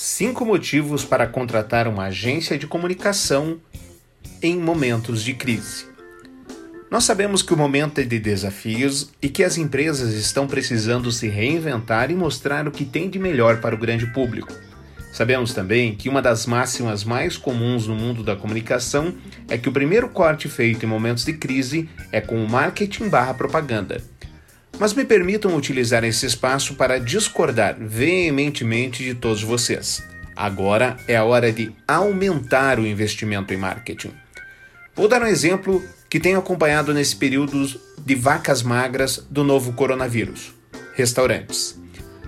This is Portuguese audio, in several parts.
Cinco motivos para contratar uma agência de comunicação em momentos de crise. Nós sabemos que o momento é de desafios e que as empresas estão precisando se reinventar e mostrar o que tem de melhor para o grande público. Sabemos também que uma das máximas mais comuns no mundo da comunicação é que o primeiro corte feito em momentos de crise é com o marketing barra propaganda. Mas me permitam utilizar esse espaço para discordar veementemente de todos vocês. Agora é a hora de aumentar o investimento em marketing. Vou dar um exemplo que tenho acompanhado nesse período de vacas magras do novo coronavírus: restaurantes.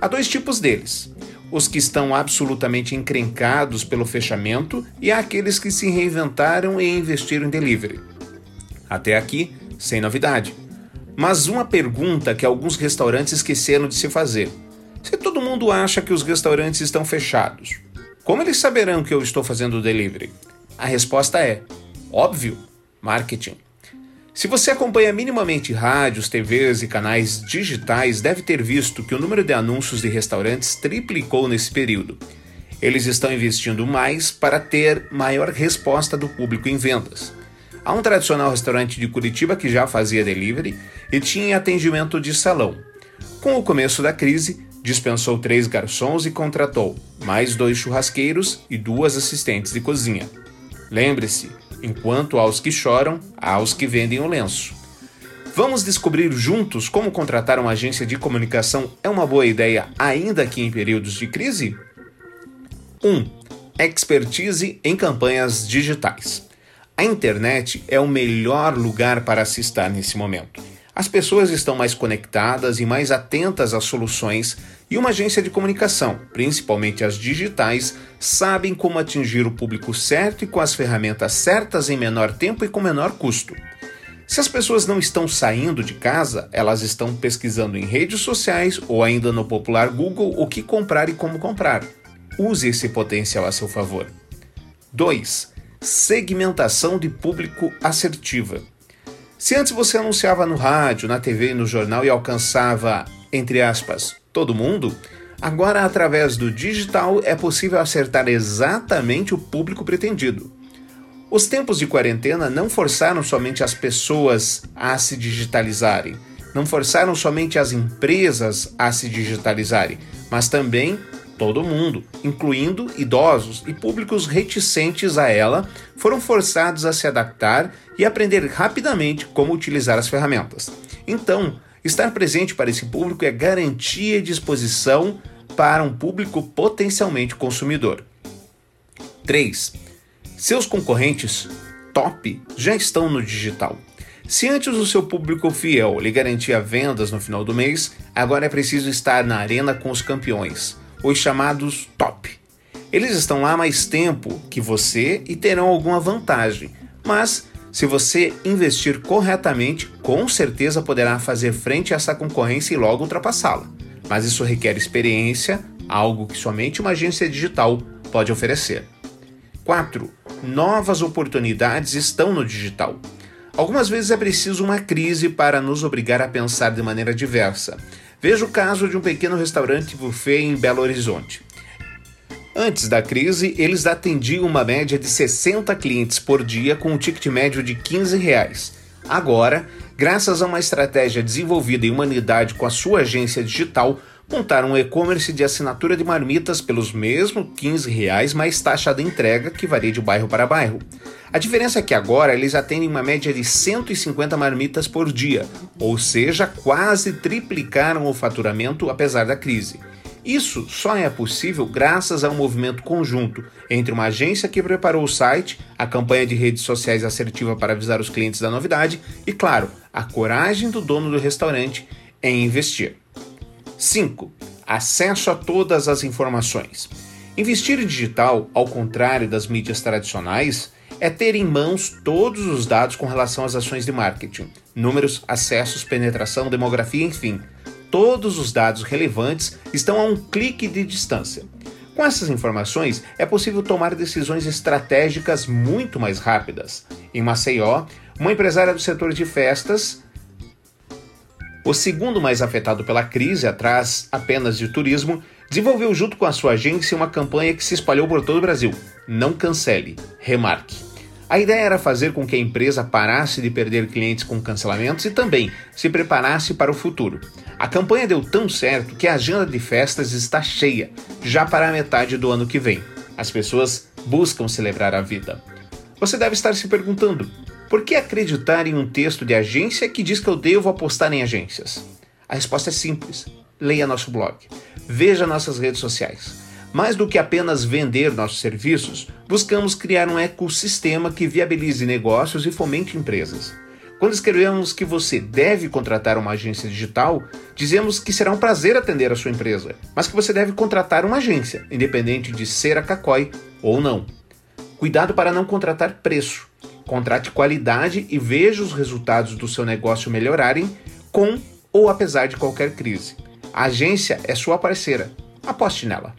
Há dois tipos deles: os que estão absolutamente encrencados pelo fechamento e aqueles que se reinventaram e investiram em delivery. Até aqui, sem novidade. Mas uma pergunta que alguns restaurantes esqueceram de se fazer: se todo mundo acha que os restaurantes estão fechados, como eles saberão que eu estou fazendo o delivery? A resposta é: óbvio, marketing. Se você acompanha minimamente rádios, TVs e canais digitais, deve ter visto que o número de anúncios de restaurantes triplicou nesse período. Eles estão investindo mais para ter maior resposta do público em vendas. Há um tradicional restaurante de Curitiba que já fazia delivery e tinha atendimento de salão. Com o começo da crise, dispensou três garçons e contratou mais dois churrasqueiros e duas assistentes de cozinha. Lembre-se, enquanto há os que choram, há os que vendem o lenço. Vamos descobrir juntos como contratar uma agência de comunicação é uma boa ideia, ainda que em períodos de crise? 1. Um, expertise em campanhas digitais. A internet é o melhor lugar para se estar nesse momento. As pessoas estão mais conectadas e mais atentas às soluções, e uma agência de comunicação, principalmente as digitais, sabem como atingir o público certo e com as ferramentas certas em menor tempo e com menor custo. Se as pessoas não estão saindo de casa, elas estão pesquisando em redes sociais ou ainda no popular Google o que comprar e como comprar. Use esse potencial a seu favor. 2 segmentação de público assertiva. Se antes você anunciava no rádio, na TV e no jornal e alcançava, entre aspas, todo mundo, agora através do digital é possível acertar exatamente o público pretendido. Os tempos de quarentena não forçaram somente as pessoas a se digitalizarem, não forçaram somente as empresas a se digitalizarem, mas também todo mundo, incluindo idosos e públicos reticentes a ela, foram forçados a se adaptar e aprender rapidamente como utilizar as ferramentas. Então, estar presente para esse público é garantia de exposição para um público potencialmente consumidor. 3. Seus concorrentes top já estão no digital. Se antes o seu público fiel lhe garantia vendas no final do mês, agora é preciso estar na arena com os campeões os chamados top. Eles estão lá mais tempo que você e terão alguma vantagem, mas se você investir corretamente, com certeza poderá fazer frente a essa concorrência e logo ultrapassá-la. Mas isso requer experiência, algo que somente uma agência digital pode oferecer. 4. Novas oportunidades estão no digital. Algumas vezes é preciso uma crise para nos obrigar a pensar de maneira diversa. Veja o caso de um pequeno restaurante buffet em Belo Horizonte. Antes da crise, eles atendiam uma média de 60 clientes por dia com um ticket médio de 15 reais. Agora, graças a uma estratégia desenvolvida em humanidade com a sua agência digital, montaram um e-commerce de assinatura de marmitas pelos mesmos 15 reais mais taxa de entrega que varia de bairro para bairro. A diferença é que agora eles atendem uma média de 150 marmitas por dia, ou seja, quase triplicaram o faturamento apesar da crise. Isso só é possível graças a um movimento conjunto entre uma agência que preparou o site, a campanha de redes sociais assertiva para avisar os clientes da novidade e, claro, a coragem do dono do restaurante em investir. 5. Acesso a todas as informações. Investir em digital, ao contrário das mídias tradicionais, é ter em mãos todos os dados com relação às ações de marketing, números, acessos, penetração, demografia, enfim. Todos os dados relevantes estão a um clique de distância. Com essas informações, é possível tomar decisões estratégicas muito mais rápidas. Em Maceió, uma empresária do setor de festas, o segundo mais afetado pela crise, atrás apenas de turismo, desenvolveu junto com a sua agência uma campanha que se espalhou por todo o Brasil. Não cancele, remarque. A ideia era fazer com que a empresa parasse de perder clientes com cancelamentos e também se preparasse para o futuro. A campanha deu tão certo que a agenda de festas está cheia, já para a metade do ano que vem. As pessoas buscam celebrar a vida. Você deve estar se perguntando: por que acreditar em um texto de agência que diz que eu devo apostar em agências? A resposta é simples. Leia nosso blog. Veja nossas redes sociais. Mais do que apenas vender nossos serviços, buscamos criar um ecossistema que viabilize negócios e fomente empresas. Quando escrevemos que você deve contratar uma agência digital, dizemos que será um prazer atender a sua empresa, mas que você deve contratar uma agência, independente de ser a Cacói ou não. Cuidado para não contratar preço. Contrate qualidade e veja os resultados do seu negócio melhorarem com ou apesar de qualquer crise. A agência é sua parceira. Aposte nela.